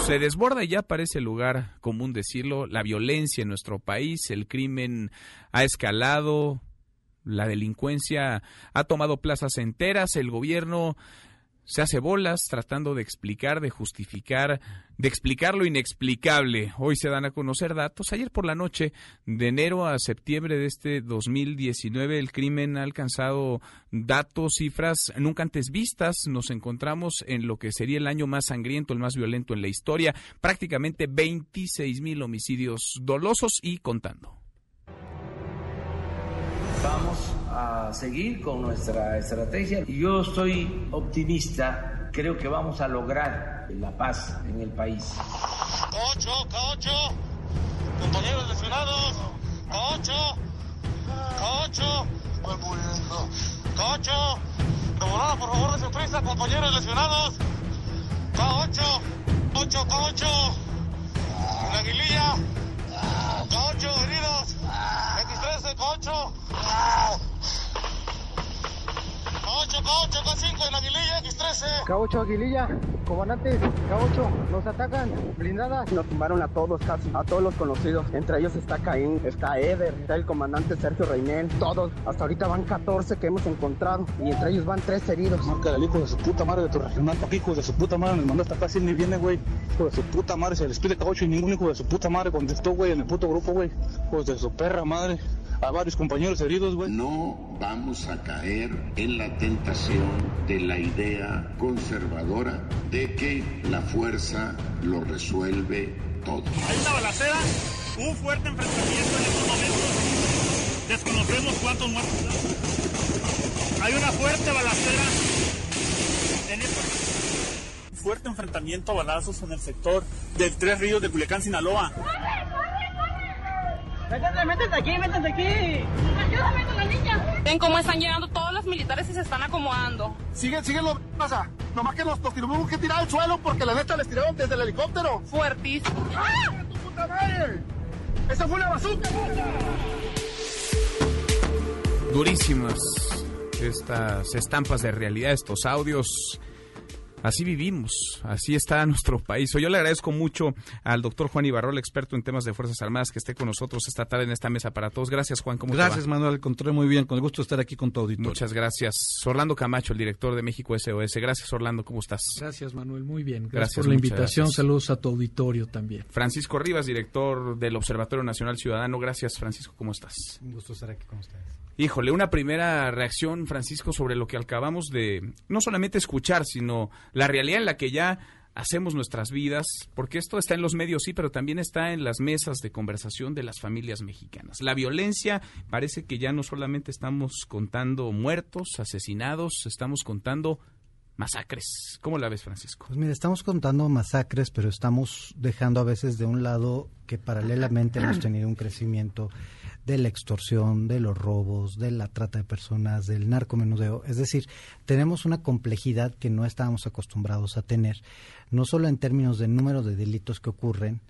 Se desborda y ya parece lugar común decirlo, la violencia en nuestro país, el crimen ha escalado, la delincuencia ha tomado plazas enteras, el gobierno se hace bolas tratando de explicar, de justificar, de explicar lo inexplicable. Hoy se dan a conocer datos. Ayer por la noche, de enero a septiembre de este 2019, el crimen ha alcanzado datos, cifras nunca antes vistas. Nos encontramos en lo que sería el año más sangriento, el más violento en la historia. Prácticamente 26 mil homicidios dolosos y contando. Vamos a seguir con nuestra estrategia. Y yo estoy optimista, creo que vamos a lograr la paz en el país. Cocho, cocho, compañeros lesionados, muriendo, cocho, de volada por favor de compañeros lesionados, cocho, cocho, cocho, la aguililla, cocho, heridos, X13, cocho. K8, K8, K5 en Aguililla, X13. K8, Aguililla, comandante, K8, nos atacan, blindadas. Nos tumbaron a todos casi, a todos los conocidos. Entre ellos está Caín, está Eder, está el comandante Sergio Reinel, todos. Hasta ahorita van 14 que hemos encontrado y entre ellos van 3 heridos. Marca el hijo de su puta madre de tu regional, papi, hijo de su puta madre, nos mandó hasta acá, ni viene, güey. Hijo de su puta madre, se les pide K8 y ningún hijo de su puta madre contestó, güey, en el puto grupo, güey. Hijos de su perra madre a varios compañeros heridos, güey. No vamos a caer en la tentación de la idea conservadora de que la fuerza lo resuelve todo. Hay una balacera, un fuerte enfrentamiento en estos momentos. Desconocemos cuántos muertos. Hay una fuerte balacera en estos fuerte enfrentamiento a balazos en el sector del Tres Ríos de Culiacán, Sinaloa. Métete, métete aquí, métete aquí. Ayúdame con la niña. Ven cómo están llegando todos los militares y se están acomodando. Sigue, sigue lo pasa. Nomás que los, los tuvimos que tirar al suelo porque la neta les tiraron desde el helicóptero. Fuertísimo. ¡Ah! ¡Tu puta madre! ¡Esa fue una bazooka! Durísimas estas estampas de realidad, estos audios Así vivimos, así está nuestro país. Yo le agradezco mucho al doctor Juan Ibarrol, experto en temas de Fuerzas Armadas, que esté con nosotros esta tarde en esta mesa para todos. Gracias, Juan. ¿Cómo gracias, Manuel. Encontré muy bien. Con el gusto de estar aquí con tu auditorio. Muchas gracias. Orlando Camacho, el director de México SOS. Gracias, Orlando. ¿Cómo estás? Gracias, Manuel. Muy bien. Gracias, gracias por la invitación. Gracias. Saludos a tu auditorio también. Francisco Rivas, director del Observatorio Nacional Ciudadano. Gracias, Francisco. ¿Cómo estás? Un gusto estar aquí con ustedes. Híjole, una primera reacción, Francisco, sobre lo que acabamos de no solamente escuchar, sino la realidad en la que ya hacemos nuestras vidas, porque esto está en los medios, sí, pero también está en las mesas de conversación de las familias mexicanas. La violencia parece que ya no solamente estamos contando muertos, asesinados, estamos contando masacres. ¿Cómo la ves, Francisco? Pues mira, estamos contando masacres, pero estamos dejando a veces de un lado que paralelamente hemos tenido un crecimiento de la extorsión, de los robos, de la trata de personas, del narcomenudeo. Es decir, tenemos una complejidad que no estábamos acostumbrados a tener, no solo en términos de número de delitos que ocurren,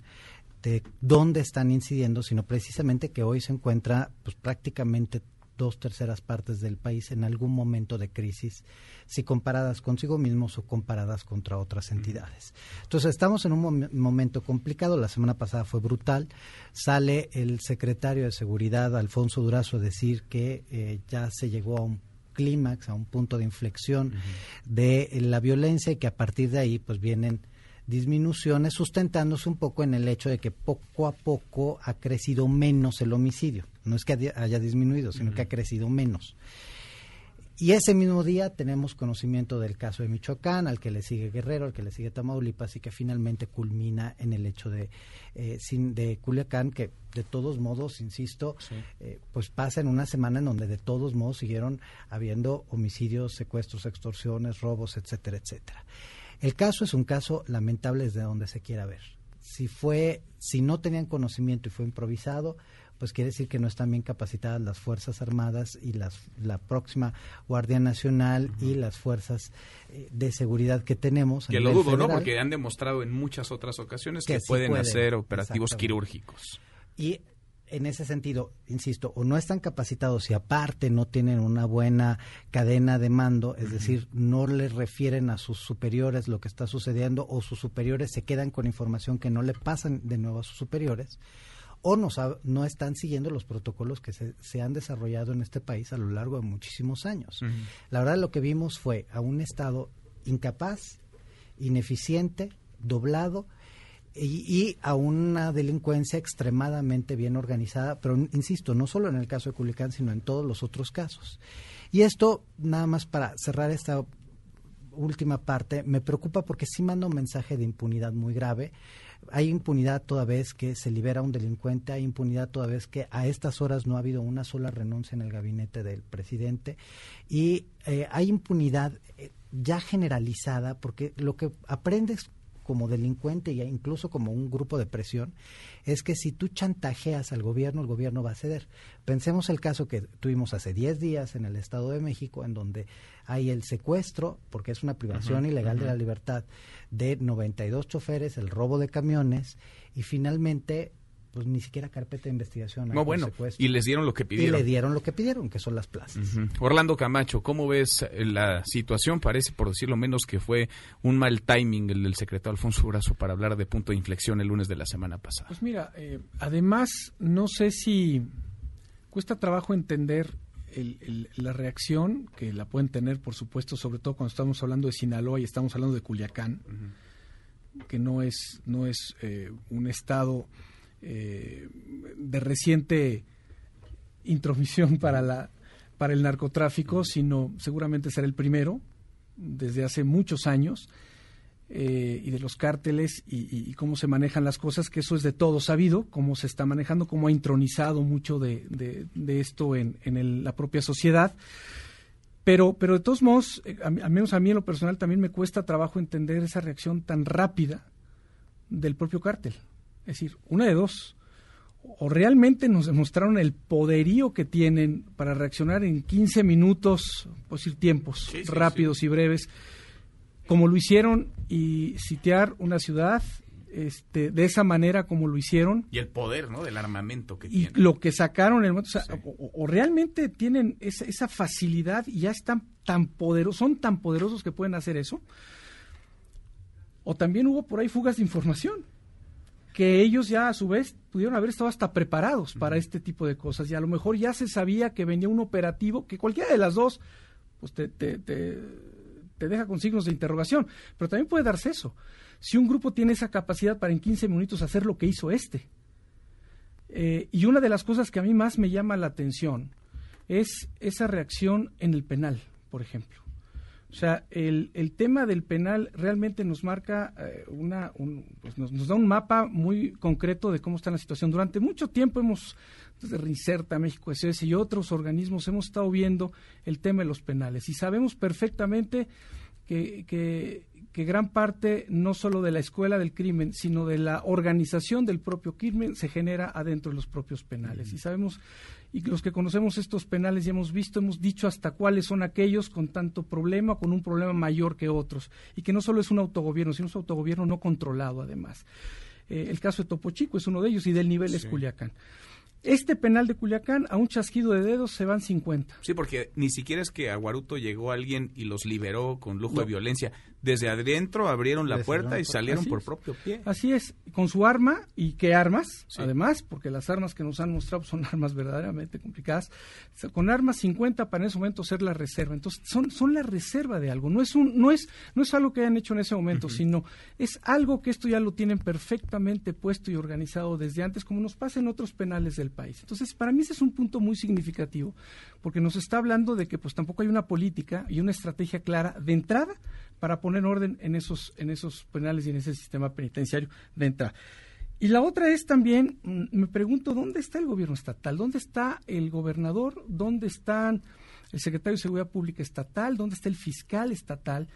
de dónde están incidiendo, sino precisamente que hoy se encuentra pues prácticamente dos terceras partes del país en algún momento de crisis, si comparadas consigo mismos o comparadas contra otras entidades. Entonces estamos en un momento complicado, la semana pasada fue brutal, sale el secretario de Seguridad, Alfonso Durazo, a decir que eh, ya se llegó a un clímax, a un punto de inflexión de la violencia y que a partir de ahí pues vienen disminuciones sustentándose un poco en el hecho de que poco a poco ha crecido menos el homicidio. No es que haya disminuido, sino que ha crecido menos. Y ese mismo día tenemos conocimiento del caso de Michoacán, al que le sigue Guerrero, al que le sigue Tamaulipas y que finalmente culmina en el hecho de, eh, de Culiacán, que de todos modos, insisto, eh, pues pasa en una semana en donde de todos modos siguieron habiendo homicidios, secuestros, extorsiones, robos, etcétera, etcétera. El caso es un caso lamentable desde donde se quiera ver. Si fue, si no tenían conocimiento y fue improvisado, pues quiere decir que no están bien capacitadas las Fuerzas Armadas y las, la próxima Guardia Nacional y las fuerzas eh, de seguridad que tenemos. Que lo dudo, ¿no? Porque han demostrado en muchas otras ocasiones que, pueden hacer operativos quirúrgicos. Y en ese sentido, insisto, o no están capacitados y aparte no tienen una buena cadena de mando, es decir, no les refieren a sus superiores lo que está sucediendo o sus superiores se quedan con información que no le pasan de nuevo a sus superiores, o no, no están siguiendo los protocolos que se, han desarrollado en este país a lo largo de muchísimos años. La verdad lo que vimos fue a un Estado incapaz, ineficiente, doblado, y, a una delincuencia extremadamente bien organizada, pero insisto, no solo en el caso de Culiacán, sino en todos los otros casos. Y esto, nada más para cerrar esta última parte, me preocupa porque sí manda un mensaje de impunidad muy grave. Hay impunidad toda vez que se libera un delincuente, hay impunidad toda vez que a estas horas no ha habido una sola renuncia en el gabinete del presidente. Y eh, hay impunidad eh, ya generalizada porque lo que aprendes como delincuente e incluso como un grupo de presión es que si tú chantajeas al gobierno, el gobierno va a ceder. Pensemos el caso que tuvimos hace 10 días en el Estado de México, en donde hay el secuestro, porque es una privación ilegal de la libertad, de 92 choferes, el robo de camiones y finalmente pues ni siquiera carpeta de investigación. No, bueno, y les dieron lo que pidieron. Y le dieron lo que pidieron, que son las plazas. Orlando Camacho, ¿cómo ves eh, la situación? Parece, por decirlo menos, que fue un mal timing el del secretario Alfonso Brazo para hablar de punto de inflexión el lunes de la semana pasada. Pues mira, eh, además, no sé si cuesta trabajo entender la reacción, que la pueden tener, por supuesto, sobre todo cuando estamos hablando de Sinaloa y estamos hablando de Culiacán, que no es, no es eh, un estado eh, de reciente intromisión para, la, para el narcotráfico, sino seguramente será el primero desde hace muchos años. Eh, y de los cárteles y, cómo se manejan las cosas, que eso es de todo sabido, cómo se está manejando, cómo ha intronizado mucho de, de, esto en, en la propia sociedad. Pero, pero de todos modos, eh, al menos a mí en lo personal también me cuesta trabajo entender esa reacción tan rápida del propio cártel. Es decir, una de dos. O realmente nos demostraron el poderío que tienen para reaccionar en 15 minutos, pues decir, tiempos rápidos y breves, como lo hicieron y sitiar una ciudad este, de esa manera como lo hicieron. Y el poder, ¿no? Del armamento que y lo que sacaron, el, o, realmente tienen esa, esa, facilidad y ya están tan poderosos, son tan poderosos que pueden hacer eso. O también hubo por ahí fugas de información que ellos ya a su vez pudieron haber estado hasta preparados para este tipo de cosas y a lo mejor ya se sabía que venía un operativo que cualquiera de las dos pues te, te, te, deja con signos de interrogación, pero también puede darse eso. Si un grupo tiene esa capacidad para en 15 minutos hacer lo que hizo este. Eh, y una de las cosas que a mí más me llama la atención es esa reacción en el penal, por ejemplo. O sea, el, el tema del penal realmente nos marca eh, una, pues nos, da un mapa muy concreto de cómo está la situación. Durante mucho tiempo hemos, desde Rincerta, México SS y otros organismos, hemos estado viendo el tema de los penales y sabemos perfectamente que, que que gran parte no solo de la escuela del crimen, sino de la organización del propio crimen se genera adentro de los propios penales. Y sabemos, y los que conocemos estos penales ya hemos visto, hemos dicho hasta cuáles son aquellos con tanto problema, con un problema mayor que otros, y que no solo es un autogobierno, sino un autogobierno no controlado además. Eh, el caso de Topo Chico es uno de ellos y del nivel es Culiacán. Este penal de Culiacán, a un chasquido de dedos, se van 50. Sí, porque ni siquiera es que a Guaruto llegó alguien y los liberó con lujo de violencia desde adentro abrieron la puerta y salieron por propio pie. Así es, con su arma y qué armas, además, porque las armas que nos han mostrado son armas verdaderamente complicadas, con armas 50 para en ese momento ser la reserva. Entonces, son, son la reserva de algo, no es un no es no es algo que hayan hecho en ese momento, sino es algo que esto ya lo tienen perfectamente puesto y organizado desde antes como nos pasa en otros penales del país. Entonces, para mí ese es un punto muy significativo, porque nos está hablando de que pues tampoco hay una política y una estrategia clara de entrada para poner orden en esos, en esos penales y en ese sistema penitenciario de entrada. Y la otra es también, mm, me pregunto, ¿dónde está el gobierno estatal? ¿Dónde está el gobernador? ¿Dónde están el secretario de Seguridad Pública estatal? ¿Dónde está el fiscal estatal?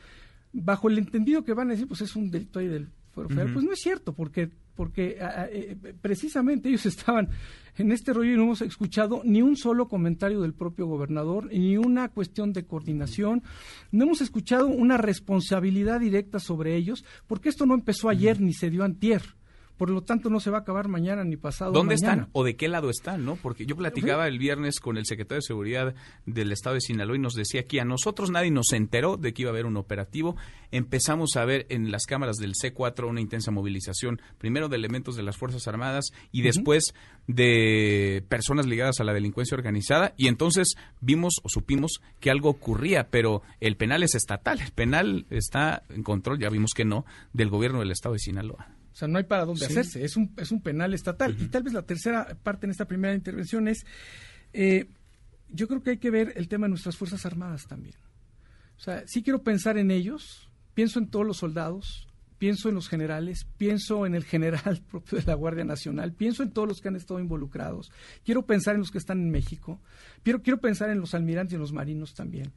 Bajo el entendido que van a decir, pues es un delito ahí del fuero federal. Pues no es cierto, porque porque eh, precisamente ellos estaban en este rollo y no hemos escuchado ni un solo comentario del propio gobernador, ni una cuestión de coordinación, no hemos escuchado una responsabilidad directa sobre ellos, porque esto no empezó ayer ni se dio antier. Por lo tanto no se va a acabar mañana ni pasado ¿Dónde mañana. están o de qué lado están? ¿no? Porque yo platicaba el viernes con el secretario de Seguridad del Estado de Sinaloa y nos decía que a nosotros nadie nos enteró de que iba a haber un operativo. Empezamos a ver en las cámaras del C4 una intensa movilización, primero de elementos de las Fuerzas Armadas y después de personas ligadas a la delincuencia organizada y entonces vimos o supimos que algo ocurría, pero el penal es estatal, el penal está en control, ya vimos que no, del gobierno del Estado de Sinaloa. O sea, no hay para dónde Sí. hacerse, es un, es un penal estatal. Y tal vez la tercera parte en esta primera intervención es, eh, yo creo que hay que ver el tema de nuestras Fuerzas Armadas también. O sea, sí quiero pensar en ellos, pienso en todos los soldados, pienso en los generales, pienso en el general propio de la Guardia Nacional, pienso en todos los que han estado involucrados, quiero pensar en los que están en México, quiero, quiero pensar en los almirantes y en los marinos también.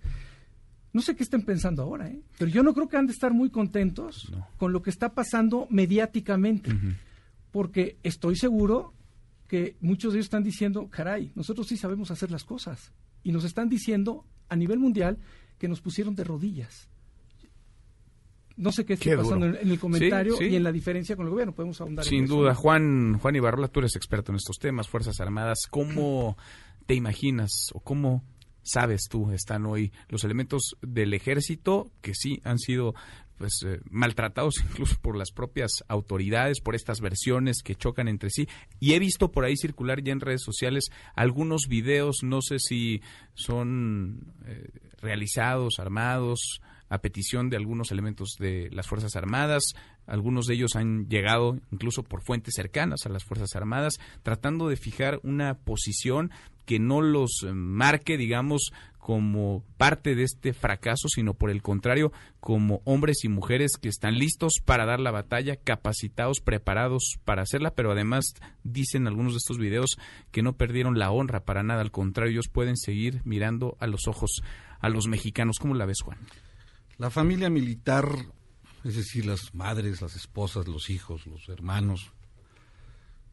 No sé qué estén pensando ahora, ¿eh? pero yo no creo que han de estar muy contentos con lo que está pasando mediáticamente, porque estoy seguro que muchos de ellos están diciendo, caray, nosotros sí sabemos hacer las cosas, y nos están diciendo a nivel mundial que nos pusieron de rodillas. No sé qué está Qué pasando en, en el comentario Sí, sí. y en la diferencia con el gobierno, podemos ahondar en Sin eso. duda, Juan, Juan Ibarrola, tú eres experto en estos temas, Fuerzas Armadas. ¿Cómo te imaginas o cómo sabes tú están hoy los elementos del ejército que sí han sido pues eh, maltratados incluso por las propias autoridades por estas versiones que chocan entre sí y he visto por ahí circular ya en redes sociales algunos videos no sé si son eh, realizados armados a petición de algunos elementos de las Fuerzas Armadas. Algunos de ellos han llegado incluso por fuentes cercanas a las Fuerzas Armadas, tratando de fijar una posición que no los marque, digamos, como parte de este fracaso, sino por el contrario, como hombres y mujeres que están listos para dar la batalla, capacitados, preparados para hacerla, pero además dicen algunos de estos videos que no perdieron la honra para nada, al contrario, ellos pueden seguir mirando a los ojos a los mexicanos. ¿Cómo la ves, Juan? La familia militar, es decir, las madres, las esposas, los hijos, los hermanos,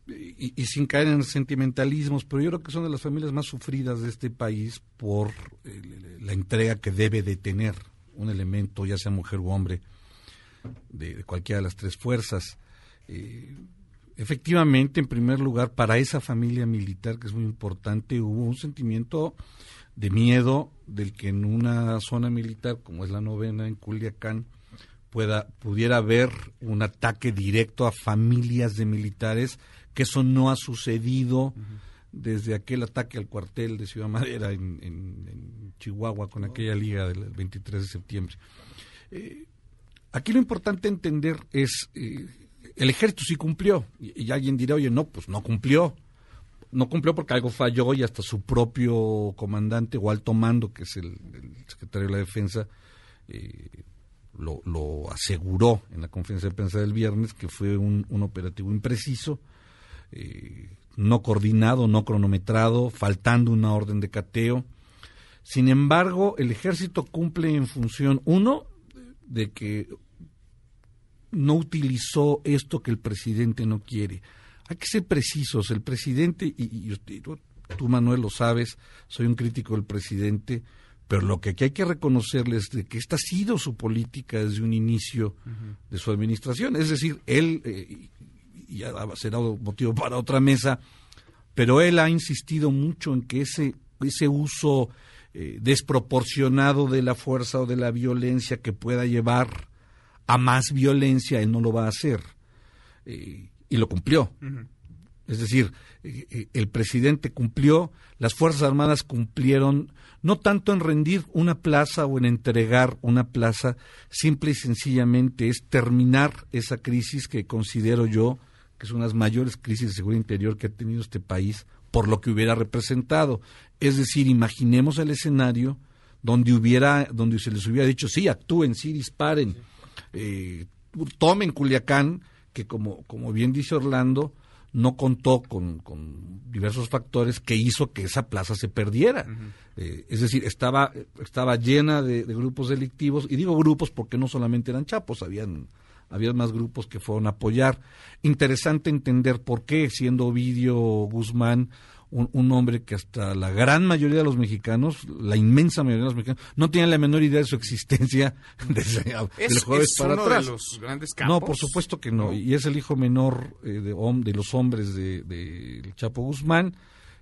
y, sin caer en sentimentalismos, pero yo creo que son de las familias más sufridas de este país por eh, la entrega que debe de tener un elemento, ya sea mujer u hombre, de, de cualquiera de las tres fuerzas. Eh, efectivamente, en primer lugar, para esa familia militar, que es muy importante, hubo un sentimiento de miedo del que en una zona militar como es la novena en Culiacán pueda pudiera haber un ataque directo a familias de militares que eso no ha sucedido desde aquel ataque al cuartel de Ciudad Madera en, en- en Chihuahua con aquella liga del 23 de septiembre. Eh, aquí lo importante entender es eh, el ejército sí cumplió. Y, y alguien dirá oye no pues no cumplió no cumplió porque algo falló y hasta su propio comandante o alto mando, que es el, el secretario de la Defensa, eh, lo, lo aseguró en la conferencia de prensa del viernes, que fue un, un operativo impreciso, eh, no coordinado, no cronometrado, faltando una orden de cateo. Sin embargo, el ejército cumple en función, uno, de que no utilizó esto que el presidente no quiere. Hay que ser precisos. El presidente, y, tú Manuel lo sabes, soy un crítico del presidente, pero lo que aquí hay que reconocerle es de que esta ha sido su política desde un inicio de su administración. Es decir, él, eh, y ya será motivo para otra mesa, pero él ha insistido mucho en que ese, ese uso eh, desproporcionado de la fuerza o de la violencia que pueda llevar a más violencia, él no lo va a hacer. Eh, y lo cumplió. Es decir, eh, eh, el presidente cumplió, las Fuerzas Armadas cumplieron, no tanto en rendir una plaza o en entregar una plaza, simple y sencillamente es terminar esa crisis que considero yo que es una de las mayores crisis de seguridad interior que ha tenido este país por lo que hubiera representado. Es decir, imaginemos el escenario donde hubiera, donde se les hubiera dicho, sí, actúen, sí, disparen, eh, tomen Culiacán, que como, como bien dice Orlando, no contó con, con diversos factores que hizo que esa plaza se perdiera. Eh, es decir, estaba, estaba llena de, de grupos delictivos, y digo grupos porque no solamente eran chapos, habían, había más grupos que fueron a apoyar. Interesante entender por qué, siendo Ovidio Guzmán un, un, hombre que hasta la gran mayoría de los mexicanos, la inmensa mayoría de los mexicanos, no tenían la menor idea de su existencia desde es, del jueves es para uno atrás. De los grandes campos. No, por supuesto que no. Y es el hijo menor eh, de, de, los hombres de, de Chapo Guzmán.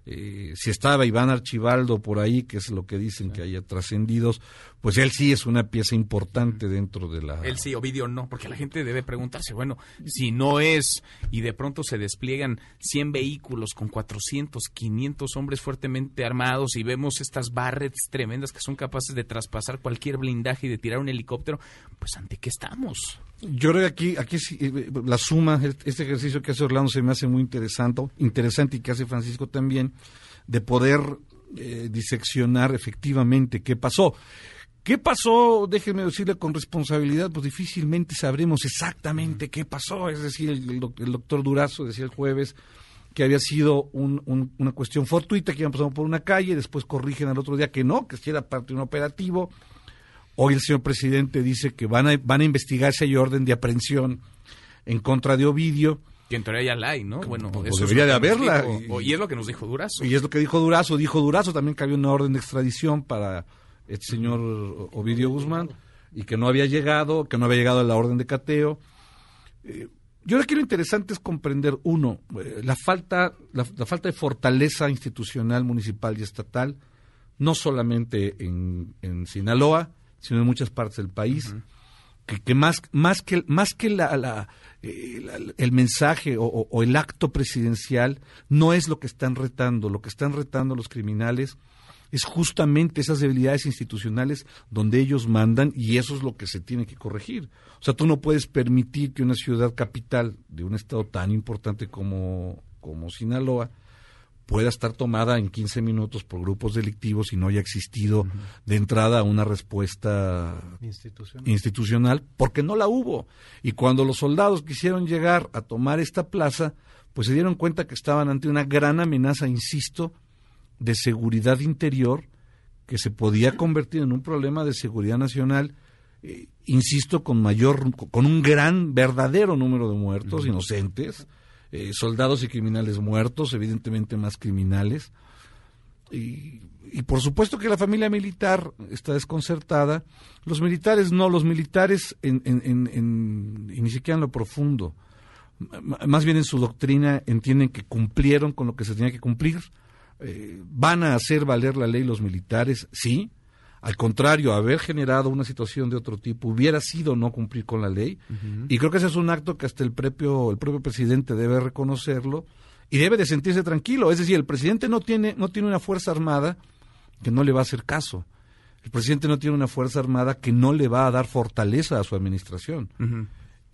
Eh, si estaba Iván Archibaldo por ahí, que es lo que dicen que haya trascendidos, pues él sí es una pieza importante dentro de la... Él sí, Ovidio no, porque la gente debe preguntarse, bueno, si no es y de pronto se despliegan 100 vehículos con 400, 500 hombres fuertemente armados y vemos estas barrets tremendas que son capaces de traspasar cualquier blindaje y de tirar un helicóptero, pues ante qué estamos. Yo creo que aquí, aquí eh, la suma, este ejercicio que hace Orlando se me hace muy interesante, interesante y que hace Francisco también, de poder eh, diseccionar efectivamente qué pasó. ¿Qué pasó? Déjenme decirle con responsabilidad, pues difícilmente sabremos exactamente qué pasó. Es decir, el, el doctor Durazo decía el jueves que había sido un, un, una cuestión fortuita, que iban pasando por una calle, después corrigen al otro día que no, que sí era parte de un operativo. Hoy el señor presidente dice que van a, van a investigar si hay orden de aprehensión en contra de Ovidio. Que en teoría ya la hay, ¿no? Bueno, pues eso debería de haberla. dijo- y, es lo que nos dijo Durazo. Y es lo que dijo Durazo. Dijo Durazo también que había una orden de extradición para este señor Ovidio Guzmán y que no había llegado, que no había llegado a la orden de cateo. Eh, yo creo que lo interesante es comprender, uno, eh, la falta, la, la falta de fortaleza institucional, municipal y estatal, no solamente en, en Sinaloa, sino en muchas partes del país, que, que más, más que, más que la, la, eh, el mensaje o, o- o el acto presidencial, no es lo que están retando, lo que están retando los criminales es justamente esas debilidades institucionales donde ellos mandan y eso es lo que se tiene que corregir. O sea, tú no puedes permitir que una ciudad capital de un estado tan importante como, como Sinaloa pueda estar tomada en 15 minutos por grupos delictivos y no haya existido de entrada una respuesta Institucional. institucional, porque no la hubo. Y cuando los soldados quisieron llegar a tomar esta plaza, pues se dieron cuenta que estaban ante una gran amenaza, insisto, de seguridad interior que se podía convertir en un problema de seguridad nacional, eh, insisto, con mayor, con un gran, verdadero número de muertos inocentes, eh, soldados y criminales muertos, evidentemente más criminales. Y, y por supuesto que la familia militar está desconcertada. Los militares no, los militares en, en- en- en- y ni siquiera en lo profundo. M- más bien en su doctrina entienden que cumplieron con lo que se tenía que cumplir. Eh, van a hacer valer la ley los militares, sí. Al contrario, haber generado una situación de otro tipo hubiera sido no cumplir con la ley. Y creo que ese es un acto que hasta el propio, el propio presidente debe reconocerlo y debe de sentirse tranquilo. Es decir, el presidente no tiene, no tiene una fuerza armada que no le va a hacer caso. El presidente no tiene una fuerza armada que no le va a dar fortaleza a su administración.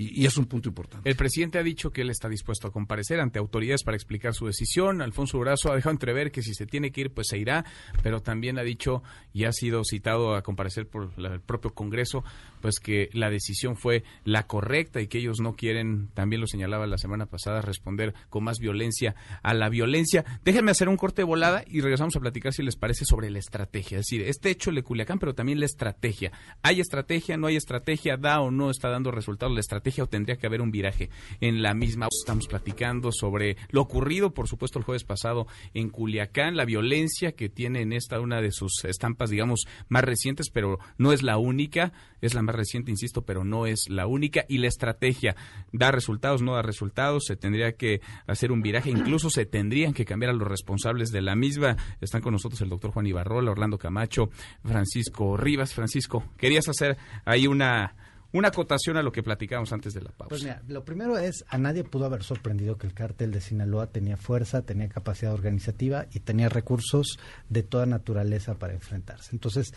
Y, es un punto importante. El presidente ha dicho que él está dispuesto a comparecer ante autoridades para explicar su decisión. Alfonso Durazo ha dejado entrever que si se tiene que ir, pues se irá, pero también ha dicho y ha sido citado a comparecer por la- el propio Congreso, pues que la decisión fue la correcta y que ellos no quieren, también lo señalaba la semana pasada, responder con más violencia a la violencia. Déjenme hacer un corte de volada y regresamos a platicar si les parece sobre la estrategia. Es decir, este hecho de Culiacán, pero también la estrategia. ¿Hay estrategia? ¿No hay estrategia? ¿Da o no está dando resultados la estrategia o tendría que haber un viraje en la misma? Estamos platicando sobre lo ocurrido, por supuesto, el jueves pasado en Culiacán, la violencia que tiene en esta una de sus estampas, digamos, más recientes, pero no es la única. Es la más reciente, insisto, pero no es la única. Y la estrategia, ¿da resultados? ¿No da resultados? Se tendría que hacer un viraje, incluso se tendrían que cambiar a los responsables de la misma. Están con nosotros el doctor Juan Ibarrola, Orlando Camacho, Francisco Rivas. Francisco, querías hacer ahí una, una acotación a lo que platicábamos antes de la pausa. Pues mira, lo primero es, a nadie pudo haber sorprendido que el cártel de Sinaloa tenía fuerza, tenía capacidad organizativa y tenía recursos de toda naturaleza para enfrentarse. Entonces,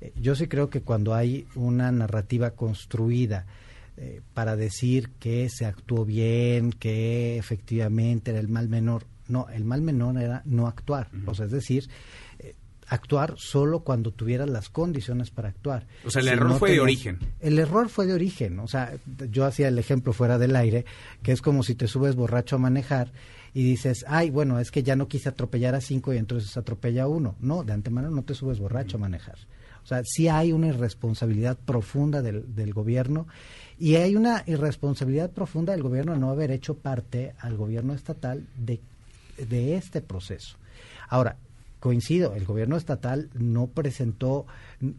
eh, yo sí creo que cuando hay una narrativa construida eh, para decir que se actuó bien, que efectivamente era el mal menor, no, el mal menor era no actuar. O sea, es decir, actuar solo cuando tuvieras las condiciones para actuar. O sea, el Si error no fue de origen. el error fue de origen. O sea, yo hacía el ejemplo fuera del aire, que es como si te subes borracho a manejar y dices, ay, bueno, es que ya no quise atropellar a cinco y entonces atropella a uno. No, de antemano no te subes borracho a manejar. O sea, sí hay una irresponsabilidad profunda del, del gobierno y hay una irresponsabilidad profunda del gobierno de no haber hecho parte al gobierno estatal de, de este proceso. Ahora, coincido, el gobierno estatal no presentó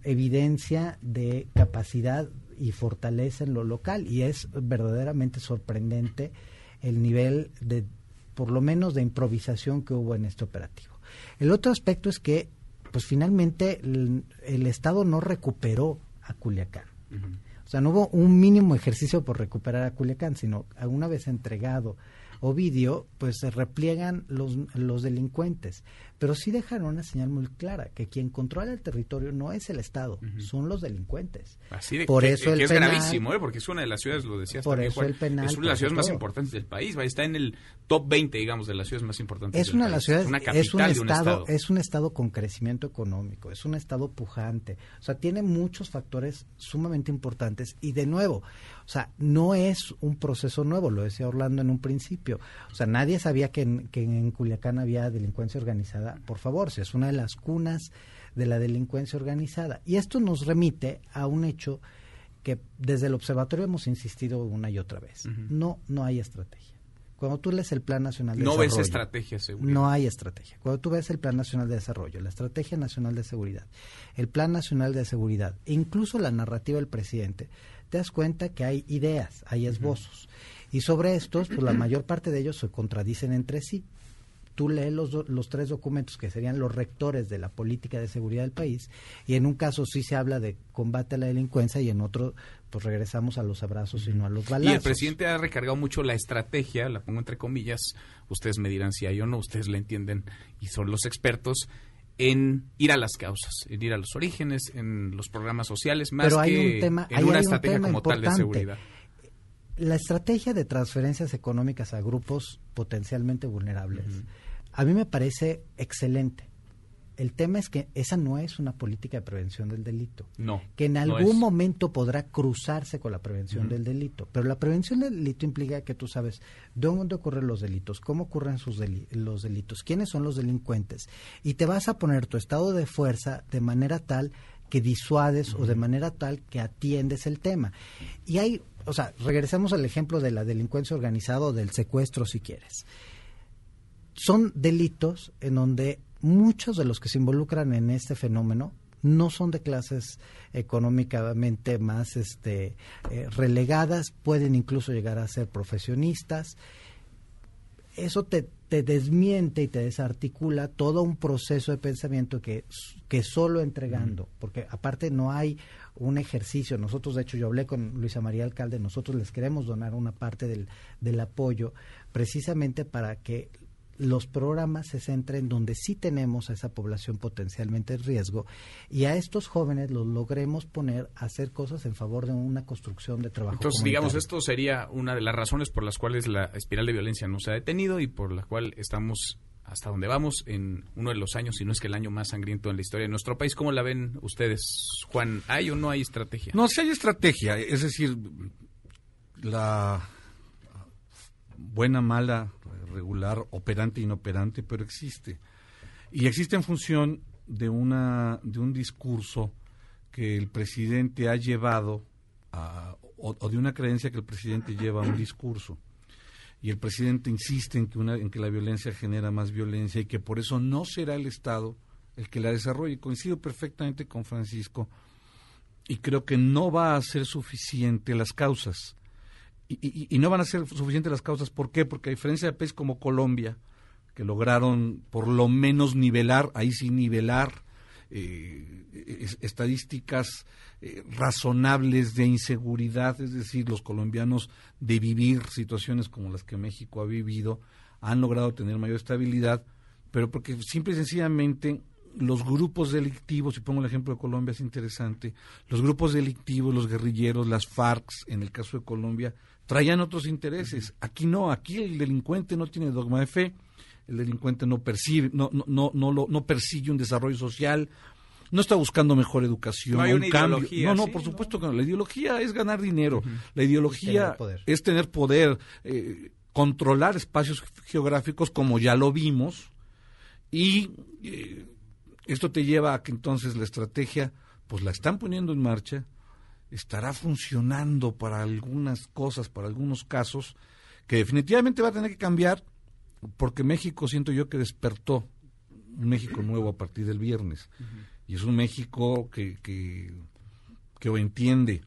evidencia de capacidad y fortaleza en lo local y es verdaderamente sorprendente el nivel de, por lo menos, de improvisación que hubo en este operativo. El otro aspecto es que, pues finalmente, el, Estado no recuperó a Culiacán. O sea, no hubo un mínimo ejercicio por recuperar a Culiacán, sino alguna vez entregado Ovidio, pues se repliegan los, los delincuentes. Pero sí dejaron una señal muy clara, que quien controla el territorio no es el Estado, son los delincuentes. Así de por eso el es gravísimo, ¿eh? porque es una de las ciudades, lo decías por eso el penal, es una de las ciudades más importantes del país, está en el top 20, digamos, de las ciudades más importantes es una de las ciudades, es un, estado, es un estado con crecimiento económico, es un estado pujante, o sea, tiene muchos factores sumamente importantes y de nuevo, o sea, no es un proceso nuevo, lo decía Orlando en un principio. O sea, nadie sabía que en, que en Culiacán había delincuencia organizada. Por favor, si es una de las cunas de la delincuencia organizada. Y esto nos remite a un hecho que desde el observatorio hemos insistido una y otra vez. No, no hay estrategia. Cuando tú lees el Plan Nacional de Desarrollo. No ves estrategia, seguro. No hay estrategia. Cuando tú ves el Plan Nacional de Desarrollo, la Estrategia Nacional de Seguridad, el Plan Nacional de Seguridad, e incluso la narrativa del presidente, te das cuenta que hay ideas, hay esbozos. Y sobre estos, pues la mayor parte de ellos se contradicen entre sí. Tú lees los, los tres documentos que serían los rectores de la política de seguridad del país y en un caso sí se habla de combate a la delincuencia y en otro pues regresamos a los abrazos y no a los balazos. Y el presidente ha recargado mucho la estrategia, la pongo entre comillas, ustedes me dirán si hay o no, ustedes la entienden y son los expertos, en ir a las causas, en ir a los orígenes, en los programas sociales, más que en una estrategia como tal de seguridad. La estrategia de transferencias económicas a grupos potencialmente vulnerables, a mí me parece excelente. El tema es que esa no es una política de prevención del delito. No. Que en algún momento podrá cruzarse con la prevención del delito. Pero la prevención del delito implica que tú sabes dónde ocurren los delitos, cómo ocurren sus los delitos, quiénes son los delincuentes. Y te vas a poner tu estado de fuerza de manera tal que disuades o de manera tal que atiendes el tema. Y hay, o sea, regresemos al ejemplo de la delincuencia organizada o del secuestro si quieres. Son delitos en donde muchos de los que se involucran en este fenómeno no son de clases económicamente más este, eh, relegadas, pueden incluso llegar a ser profesionistas. Eso te, te, desmiente y te desarticula todo un proceso de pensamiento que, que solo entregando, porque aparte no hay un ejercicio, nosotros de hecho yo hablé con Luisa María Alcalde, nosotros les queremos donar una parte del, del apoyo precisamente para que los programas se centren donde sí tenemos a esa población potencialmente en riesgo y a estos jóvenes los logremos poner a hacer cosas en favor de una construcción de trabajo. Entonces, digamos, esto sería una de las razones por las cuales la espiral de violencia no se ha detenido y por la cual estamos hasta donde vamos en uno de los años, si no es que el año más sangriento en la historia de nuestro país. ¿Cómo la ven ustedes, Juan? ¿Hay o no hay estrategia? No, sí hay estrategia. Es decir, la buena, mala, regular, operante, inoperante, pero existe. Y existe en función de, una, de un discurso que el presidente ha llevado, o, de una creencia que el presidente lleva a un discurso. Y el presidente insiste en que, una, en que la violencia genera más violencia y que por eso no será el Estado el que la desarrolle. Coincido perfectamente con Francisco y creo que no va a ser suficiente las causas y, no van a ser suficientes las causas. ¿Por qué? Porque a diferencia de países como Colombia, que lograron por lo menos nivelar, ahí sí nivelar, eh, estadísticas eh, razonables de inseguridad, es decir, los colombianos de vivir situaciones como las que México ha vivido, han logrado tener mayor estabilidad, pero porque simple y sencillamente los grupos delictivos, y pongo el ejemplo de Colombia, es interesante, los grupos delictivos, los guerrilleros, las FARC, en el caso de Colombia, traían otros intereses. Aquí no, aquí el delincuente no tiene dogma de fe, el delincuente no percibe, no, no, no, no, no persigue un desarrollo social, no está buscando mejor educación, no un cambio. No, no, por supuesto que no. La ideología es ganar dinero. La ideología es tener poder, eh, controlar espacios geográficos como ya lo vimos y eh, esto te lleva a que entonces la estrategia pues la están poniendo en marcha, estará funcionando para algunas cosas, para algunos casos, que definitivamente va a tener que cambiar, porque México siento yo que despertó un México nuevo a partir del viernes. Y es un México que, que, que entiende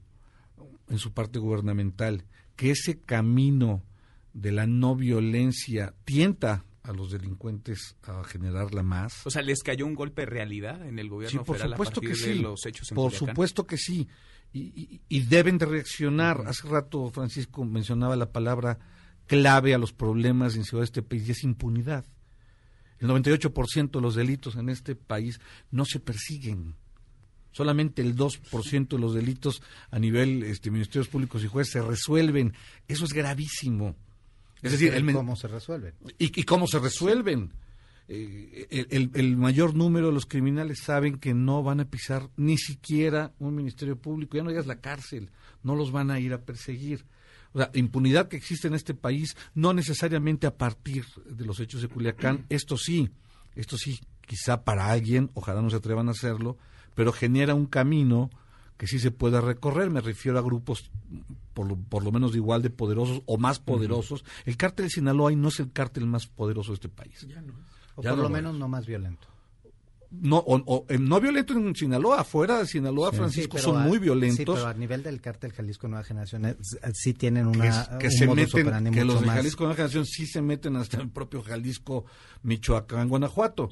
en su parte gubernamental que ese camino de la no violencia tienta a los delincuentes a generarla más. O sea, ¿les cayó un golpe de realidad en el gobierno sí, por federal supuesto a partir que de sí. los hechos en Por Culiacán? supuesto que sí. Y, y- deben de reaccionar. Hace rato Francisco mencionaba la palabra clave a los problemas de inseguridad de este país y es impunidad. El 98% de los delitos en este país no se persiguen. Solamente el 2% de los delitos a nivel este, ministerios públicos y jueces se resuelven. Eso es gravísimo. Es decir, el ¿Cómo se resuelve? ¿Y, y cómo se resuelven? Eh, el, el- mayor número de los criminales saben que no van a pisar ni siquiera un ministerio público, ya no digas la cárcel, no los van a ir a perseguir. O sea, impunidad que existe en este país, no necesariamente a partir de los hechos de Culiacán, esto sí, esto sí, quizá para alguien, ojalá no se atrevan a hacerlo, pero genera un camino que sí se pueda recorrer. Me refiero a grupos por lo, por lo menos igual de poderosos o más poderosos. El cártel de Sinaloa no es el cártel más poderoso de este país. O Ya por no lo lo menos no más violento. No, o, o, eh, no violento en Sinaloa, afuera de Sinaloa, Francisco, Sí, son a- muy Sí, violentos. pero a nivel del cártel Jalisco Nueva Generación eh, sí tienen una que un se meten, que los de Jalisco Nueva Generación sí se meten hasta el propio Jalisco, Michoacán, Guanajuato.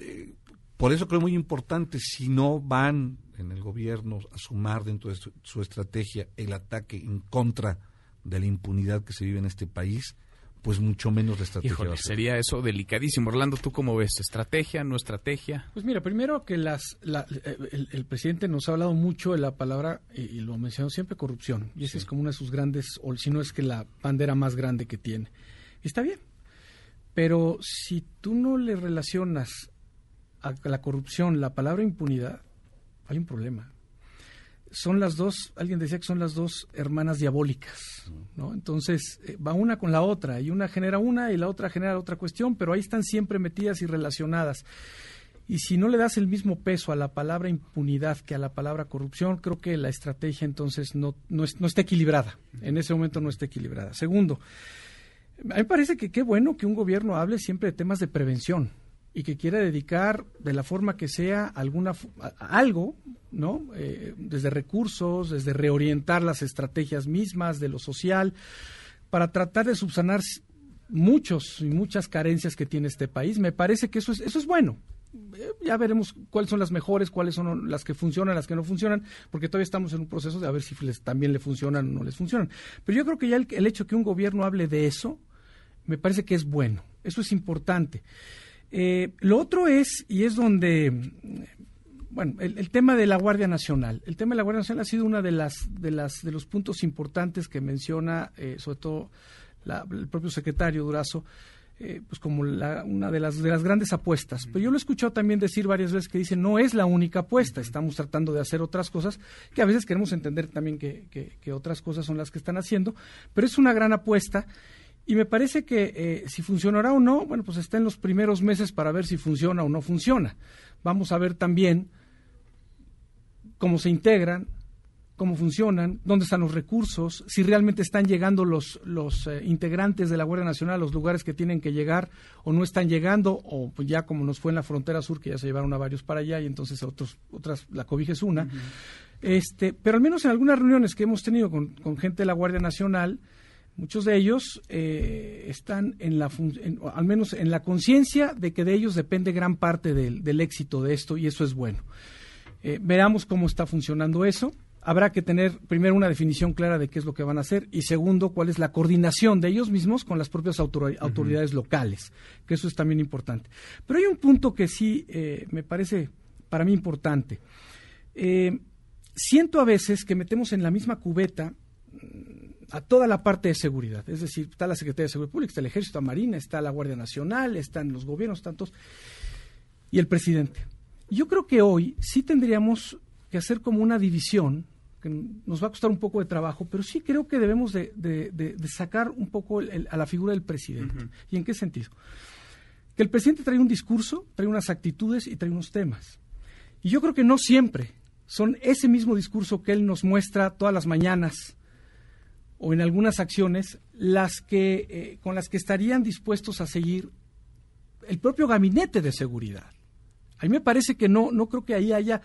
Eh, por eso creo muy importante, si no van en el gobierno a sumar dentro de su, su estrategia el ataque en contra de la impunidad que se vive en este país, pues mucho menos la estrategia. Híjole, sería eso delicadísimo. Orlando, ¿tú cómo ves? ¿Estrategia, no estrategia? Pues mira, primero que las, la- eh, el, el presidente nos ha hablado mucho de la palabra, y, y lo ha mencionado siempre, corrupción. Y esa es como una de sus grandes, o si no es que la bandera más grande que tiene. Y está bien. Pero si tú no le relacionas a la corrupción la palabra impunidad, hay un problema. Son las dos, alguien decía que son las dos hermanas diabólicas, ¿no? Entonces, eh, va una con la otra, y una genera una y la otra genera otra cuestión, pero ahí están siempre metidas y relacionadas. Y si no le das el mismo peso a la palabra impunidad que a la palabra corrupción, creo que la estrategia entonces no, no, es- no está equilibrada. En ese momento no está equilibrada. Segundo, a mí me parece que qué bueno que un gobierno hable siempre de temas de prevención y que quiera dedicar de la forma que sea alguna a- algo, ¿no? Eh, desde recursos, desde reorientar las estrategias mismas de lo social para tratar de subsanar muchos y muchas carencias que tiene este país. Me parece que eso es eso es bueno. Eh, Ya veremos cuáles son las mejores, cuáles son las que funcionan, las que no funcionan, porque todavía estamos en un proceso de a ver si les, también le funcionan o no les funcionan. Pero yo creo que ya el, el hecho que un gobierno hable de eso, me parece que es bueno. Eso es importante. Eh, lo otro es, y es donde, bueno, el, el tema de la Guardia Nacional. El tema de la Guardia Nacional ha sido uno de, las, de, las, de los puntos importantes que menciona, eh, sobre todo la- el propio secretario Durazo, eh, pues como la- una de las, de las grandes apuestas. Pero yo lo he escuchado también decir varias veces que dice, no es la única apuesta, estamos tratando de hacer otras cosas, que a veces queremos entender también que, que- que otras cosas son las que están haciendo, pero es una gran apuesta. Y me parece que eh, si funcionará o no, bueno, pues está en los primeros meses para ver si funciona o no funciona. Vamos a ver también cómo se integran, cómo funcionan, dónde están los recursos, si realmente están llegando los, los eh, integrantes de la Guardia Nacional a los lugares que tienen que llegar o no están llegando, o pues ya como nos fue en la frontera sur, que ya se llevaron a varios para allá y entonces a otros, otras, la cobija es una. este, pero al menos en algunas reuniones que hemos tenido con, con gente de la Guardia Nacional, muchos de ellos eh, están en la en- al menos en la conciencia de que de ellos depende gran parte del, del éxito de esto y eso es bueno. Eh, veamos cómo está funcionando eso. Habrá que tener primero una definición clara de qué es lo que van a hacer y segundo cuál es la coordinación de ellos mismos con las propias autor- autoridades locales, que eso es también importante. Pero hay un punto que sí eh, me parece para mí importante. Eh, siento a veces que metemos en la misma cubeta a toda la parte de seguridad. Es decir, está la Secretaría de Seguridad Pública, está el Ejército, la Marina, está la Guardia Nacional, están los gobiernos, tantos, y el presidente. Yo creo que hoy sí tendríamos que hacer como una división, que nos va a costar un poco de trabajo, pero sí creo que debemos de, de- de- de sacar un poco el- el- a la figura del presidente. ¿Y en qué sentido? Que el presidente trae un discurso, trae unas actitudes y trae unos temas. Y yo creo que no siempre son ese mismo discurso que él nos muestra todas las mañanas o en algunas acciones las que eh, con las que estarían dispuestos a seguir el propio gabinete de seguridad. A mí me parece que no, no creo que ahí haya,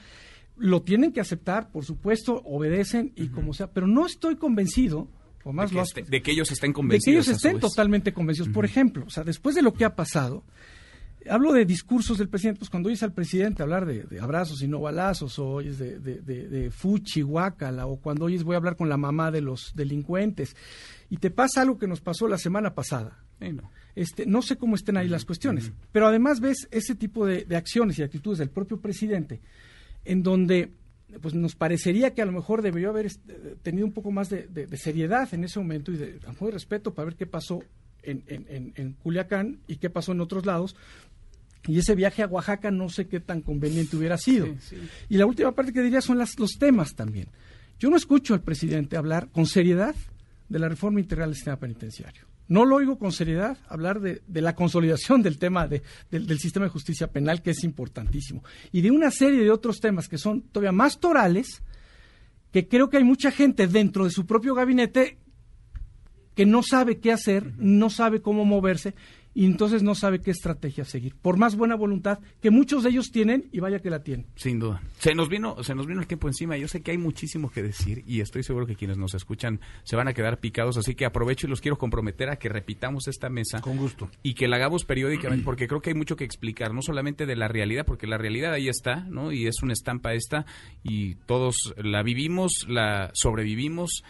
lo tienen que aceptar, por supuesto, obedecen y como sea, pero no estoy convencido, o más de, lo que, este, de que ellos estén de convencidos. que ellos estén totalmente convencidos. Por ejemplo, o sea, después de lo que ha pasado, hablo de discursos del presidente, pues cuando oyes al presidente hablar de, de abrazos y no balazos, o oyes de, de, de, de fuchi, guácala, o cuando oyes voy a hablar con la mamá de los delincuentes, y te pasa algo que nos pasó la semana pasada. No. Este, no sé cómo estén ahí las cuestiones, pero además ves ese tipo de, de acciones y actitudes del propio presidente, en donde pues nos parecería que a lo mejor debería haber este, tenido un poco más de, de- de seriedad en ese momento y de, de respeto para ver qué pasó en, en- en- en Culiacán y qué pasó en otros lados. Y ese viaje a Oaxaca no sé qué tan conveniente hubiera sido. Y la última parte que diría son las, los temas también. Yo no escucho al presidente hablar con seriedad de la reforma integral del sistema penitenciario. No lo oigo con seriedad hablar de, de la consolidación del tema de- del, del sistema de justicia penal, que es importantísimo, y de una serie de otros temas que son todavía más torales, que creo que hay mucha gente dentro de su propio gabinete que no sabe qué hacer, no sabe cómo moverse y entonces no sabe qué estrategia seguir. Por más buena voluntad que muchos de ellos tienen y vaya que la tienen. Sin duda. Se nos vino, se nos vino el tiempo encima. Yo sé que hay muchísimo que decir y estoy seguro que quienes nos escuchan se van a quedar picados, así que aprovecho y los quiero comprometer a que repitamos esta mesa. Con gusto. Y que la hagamos periódicamente, porque creo que hay mucho que explicar, no solamente de la realidad, porque la realidad ahí está, ¿no? Y es una estampa esta, y todos la vivimos, la sobrevivimos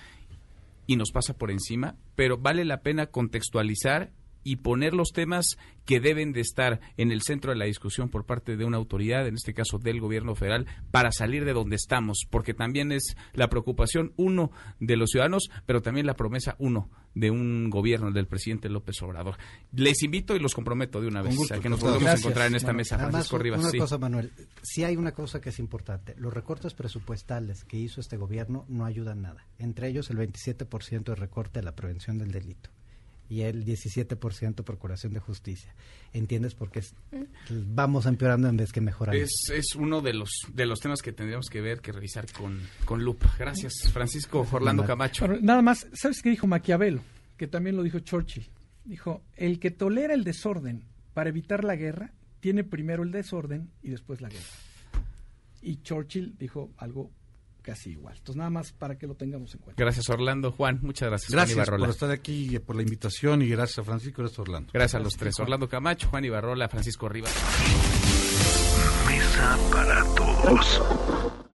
y nos pasa por encima, pero vale la pena contextualizar y poner los temas que deben de estar en el centro de la discusión por parte de una autoridad, en este caso del gobierno federal, para salir de donde estamos, porque también es la preocupación, uno, de los ciudadanos, pero también la promesa, uno, de un gobierno del presidente López Obrador. Les invito y los comprometo de una vez gusto, a que nos Gracias. encontrar en esta Bueno, mesa, Francisco Rivas. Una sí. cosa, Manuel, sí hay una cosa que es importante. Los recortes presupuestales que hizo este gobierno no ayudan nada. Entre ellos el 27% de recorte a la prevención del delito y el 17% procuración de justicia. ¿Entiendes? Porque es- vamos empeorando en vez que mejorando. Es, es uno de los de los temas que tendríamos que ver, que revisar con, con lupa. Gracias, Francisco Orlando Camacho. Bueno, nada más, ¿sabes qué dijo Maquiavelo? Que también lo dijo Churchill. Dijo, el que tolera el desorden para evitar la guerra, tiene primero el desorden y después la guerra. Y Churchill dijo algo casi igual. Entonces, nada más para que lo tengamos en cuenta. Gracias, Orlando. Juan, muchas gracias. Gracias por estar aquí, eh, por la invitación y gracias a Francisco y gracias a Orlando. Gracias a los tres. Orlando Camacho, Juan Ibarrola, Francisco Rivas. Mesa para todos.